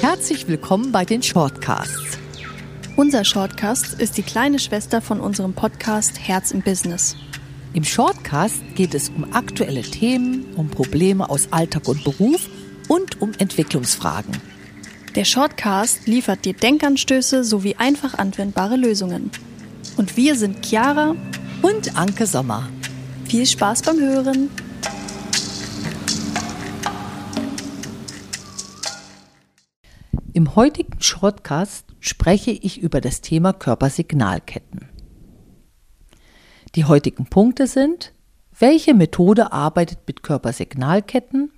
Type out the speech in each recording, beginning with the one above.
Herzlich willkommen bei den Shortcasts. Unser Shortcast ist die kleine Schwester von unserem Podcast Herz im Business. Im Shortcast geht es um aktuelle Themen, um Probleme aus Alltag und Beruf und um Entwicklungsfragen. Der Shortcast liefert dir Denkanstöße sowie einfach anwendbare Lösungen. Und wir sind Chiara und Anke Sommer. Viel Spaß beim Hören! Im heutigen Shortcast spreche ich über das Thema Körpersignalketten. Die heutigen Punkte sind, welche Methode arbeitet mit Körpersignalketten?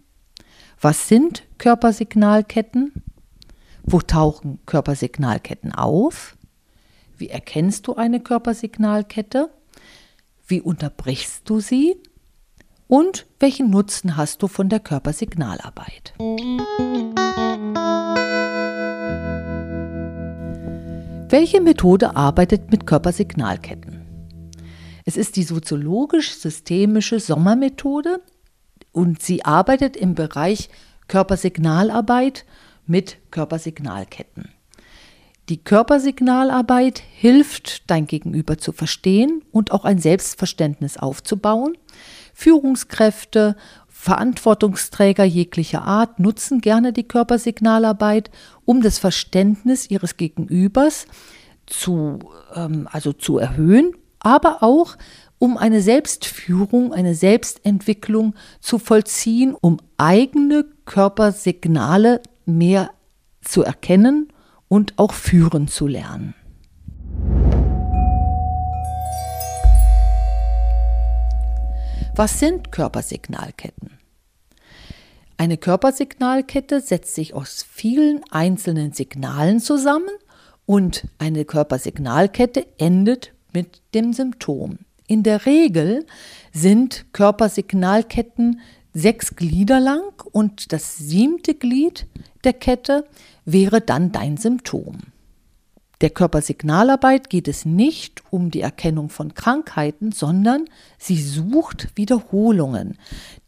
Was sind Körpersignalketten? Wo tauchen Körpersignalketten auf? Wie erkennst du eine Körpersignalkette? Wie unterbrichst du sie? Und welchen Nutzen hast du von der Körpersignalarbeit? Welche Methode arbeitet mit Körpersignalketten? Es ist die soziologisch-systemische Sommermethode und sie arbeitet im Bereich Körpersignalarbeit mit Körpersignalketten. Die Körpersignalarbeit hilft, dein Gegenüber zu verstehen und auch ein Selbstverständnis aufzubauen. Führungskräfte Verantwortungsträger jeglicher Art nutzen gerne die Körpersignalarbeit, um das Verständnis ihres Gegenübers zu, ähm, also zu erhöhen, aber auch um eine Selbstführung, eine Selbstentwicklung zu vollziehen, um eigene Körpersignale mehr zu erkennen und auch führen zu lernen. Was sind Körpersignalketten? Eine Körpersignalkette setzt sich aus vielen einzelnen Signalen zusammen und eine Körpersignalkette endet mit dem Symptom. In der Regel sind Körpersignalketten sechs Glieder lang und das siebte Glied der Kette wäre dann dein Symptom. Der Körpersignalarbeit geht es nicht um die Erkennung von Krankheiten, sondern sie sucht Wiederholungen.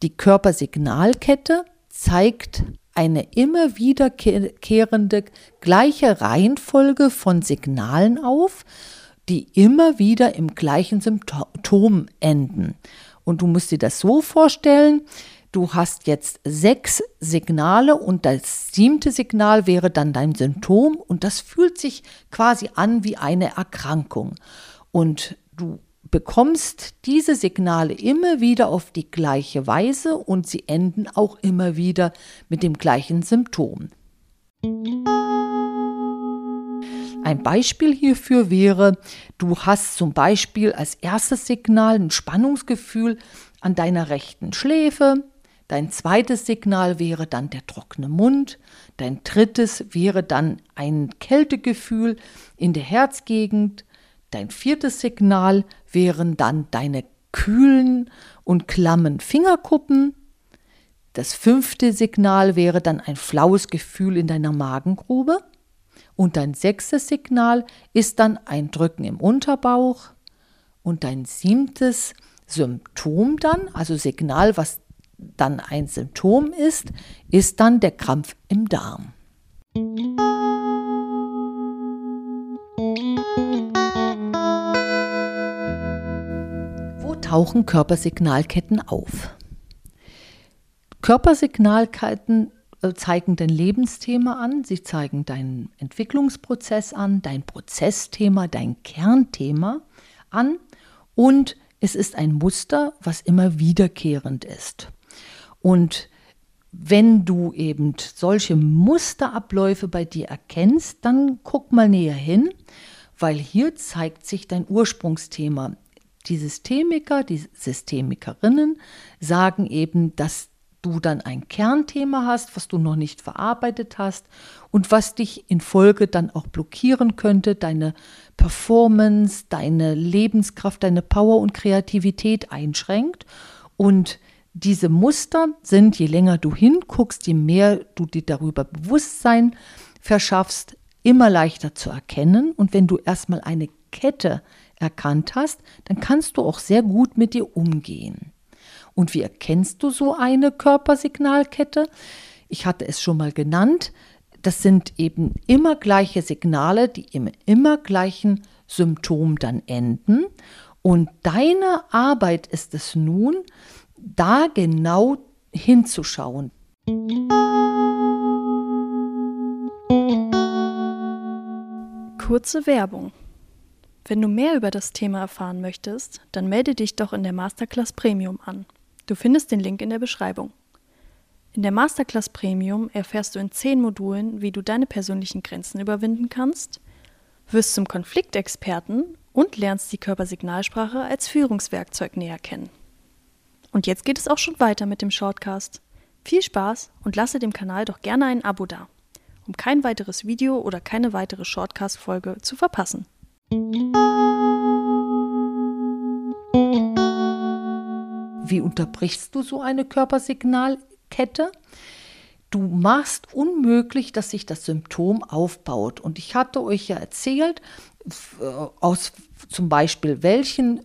Die Körpersignalkette zeigt eine immer wiederkehrende gleiche Reihenfolge von Signalen auf, die immer wieder im gleichen Symptom enden. Und du musst dir das so vorstellen, du hast jetzt sechs Signale und das siebte Signal wäre dann dein Symptom und das fühlt sich quasi an wie eine Erkrankung. Und du bekommst diese Signale immer wieder auf die gleiche Weise und sie enden auch immer wieder mit dem gleichen Symptom. Ein Beispiel hierfür wäre, du hast zum Beispiel als erstes Signal ein Spannungsgefühl an deiner rechten Schläfe, Dein zweites Signal wäre dann der trockene Mund. Dein drittes wäre dann ein Kältegefühl in der Herzgegend. Dein viertes Signal wären dann deine kühlen und klammen Fingerkuppen. Das fünfte Signal wäre dann ein flaues Gefühl in deiner Magengrube. Und dein sechstes Signal ist dann ein Drücken im Unterbauch. Und dein siebtes Symptom dann, also Signal, was dann ein Symptom ist, ist dann der Krampf im Darm. Wo tauchen Körpersignalketten auf? Körpersignalketten äh, zeigen dein Lebensthema an, sie zeigen deinen Entwicklungsprozess an, dein Prozessthema, dein Kernthema an und es ist ein Muster, was immer wiederkehrend ist. Und wenn du eben solche Musterabläufe bei dir erkennst, dann guck mal näher hin, weil hier zeigt sich dein Ursprungsthema. Die Systemiker, die Systemikerinnen sagen eben, dass du dann ein Kernthema hast, was du noch nicht verarbeitet hast und was dich in Folge dann auch blockieren könnte, deine Performance, deine Lebenskraft, deine Power und Kreativität einschränkt. Und diese Muster sind, je länger du hinguckst, je mehr du dir darüber Bewusstsein verschaffst, immer leichter zu erkennen. Und wenn du erstmal eine Kette erkannt hast, dann kannst du auch sehr gut mit dir umgehen. Und wie erkennst du so eine Körpersignalkette? ich hatte es schon mal genannt, das sind eben immer gleiche Signale, die im immer gleichen Symptom dann enden. Und deine Arbeit ist es nun, da genau hinzuschauen. Kurze Werbung. Wenn du mehr über das Thema erfahren möchtest, dann melde dich doch in der Masterclass Premium an. Du findest den Link in der Beschreibung. In der Masterclass Premium erfährst du in zehn Modulen, wie du deine persönlichen Grenzen überwinden kannst, wirst zum Konfliktexperten und lernst die Körpersignalsprache als Führungswerkzeug näher kennen. Und jetzt geht es auch schon weiter mit dem Shortcast. Viel Spaß und lasse dem Kanal doch gerne ein Abo da, um kein weiteres Video oder keine weitere Shortcast-Folge zu verpassen. Wie unterbrichst du so eine Körpersignal Kette. Du machst unmöglich, dass sich das Symptom aufbaut. Und ich hatte euch ja erzählt, äh, aus zum Beispiel welchen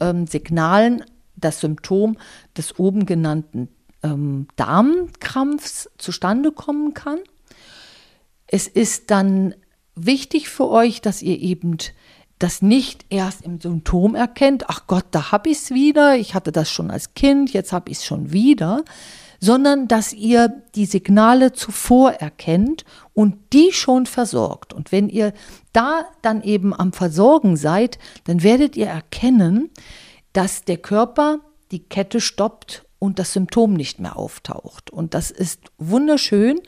ähm, Signalen das Symptom des oben genannten ähm, Darmkrampfs zustande kommen kann. Es ist dann wichtig für euch, dass ihr eben das nicht erst im Symptom erkennt, ach Gott, da habe ich es wieder, ich hatte das schon als Kind, jetzt habe ich es schon wieder, sondern dass ihr die Signale zuvor erkennt und die schon versorgt. Und wenn ihr da dann eben am Versorgen seid, dann werdet ihr erkennen, dass der Körper die Kette stoppt und das Symptom nicht mehr auftaucht. Und das ist wunderschön.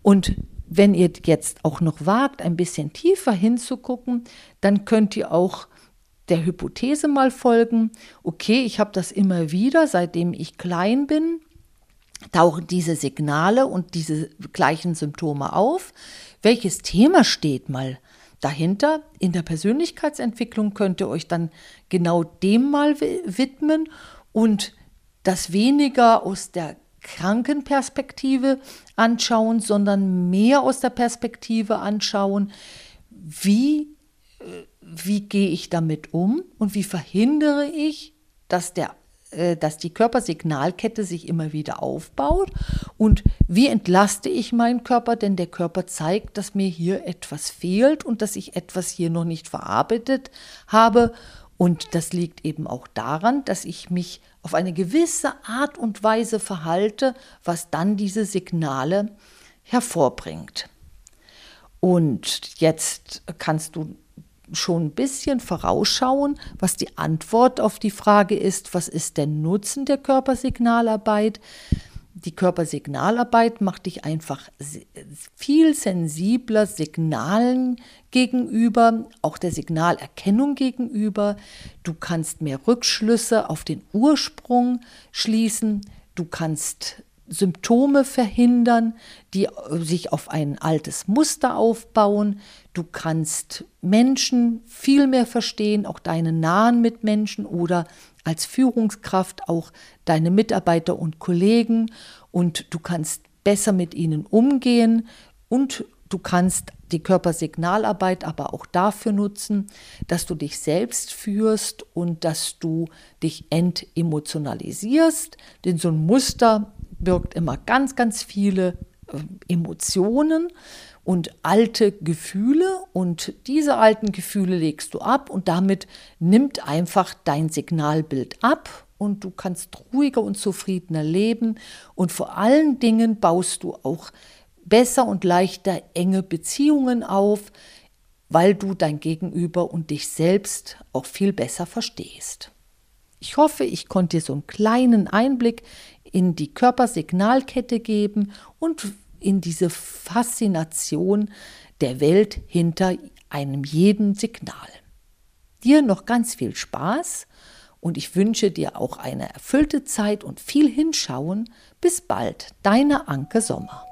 Und wenn ihr jetzt auch noch wagt, ein bisschen tiefer hinzugucken, dann könnt ihr auch der Hypothese mal folgen, okay, ich habe das immer wieder, seitdem ich klein bin, tauchen diese Signale und diese gleichen Symptome auf. Welches Thema steht mal dahinter? In der Persönlichkeitsentwicklung könnt ihr euch dann genau dem mal widmen und das weniger aus der Krankenperspektive anschauen, sondern mehr aus der Perspektive anschauen, wie, äh, wie gehe ich damit um und wie verhindere ich, dass der dass die Körpersignalkette sich immer wieder aufbaut. Und wie entlaste ich meinen Körper, denn der Körper zeigt, dass mir hier etwas fehlt und dass ich etwas hier noch nicht verarbeitet habe. Und das liegt eben auch daran, dass ich mich auf eine gewisse Art und Weise verhalte, was dann diese Signale hervorbringt. Und jetzt kannst du schon ein bisschen vorausschauen, was die Antwort auf die Frage ist, was ist der Nutzen der Körpersignalarbeit? Die Körpersignalarbeit macht dich einfach viel sensibler Signalen gegenüber, auch der Signalerkennung gegenüber. Du kannst mehr Rückschlüsse auf den Ursprung schließen. Du kannst Symptome verhindern, die äh, sich auf ein altes Muster aufbauen. Du kannst Menschen viel mehr verstehen, auch deine nahen Mitmenschen oder als Führungskraft auch deine Mitarbeiter und Kollegen. Und du kannst besser mit ihnen umgehen. Und du kannst die Körpersignalarbeit aber auch dafür nutzen, dass du dich selbst führst und dass du dich entemotionalisierst, denn so ein Muster birgt immer ganz, ganz viele äh, Emotionen und alte Gefühle und diese alten Gefühle legst du ab und damit nimmt einfach dein Signalbild ab und du kannst ruhiger und zufriedener leben und vor allen Dingen baust du auch besser und leichter enge Beziehungen auf, weil du dein Gegenüber und dich selbst auch viel besser verstehst. Ich hoffe, ich konnte dir so einen kleinen Einblick in die Körpersignalkette geben und in diese Faszination der Welt hinter einem jeden Signal. Dir noch ganz viel Spaß und ich wünsche dir auch eine erfüllte Zeit und viel Hinschauen. Bis bald, deine Anke Sommer.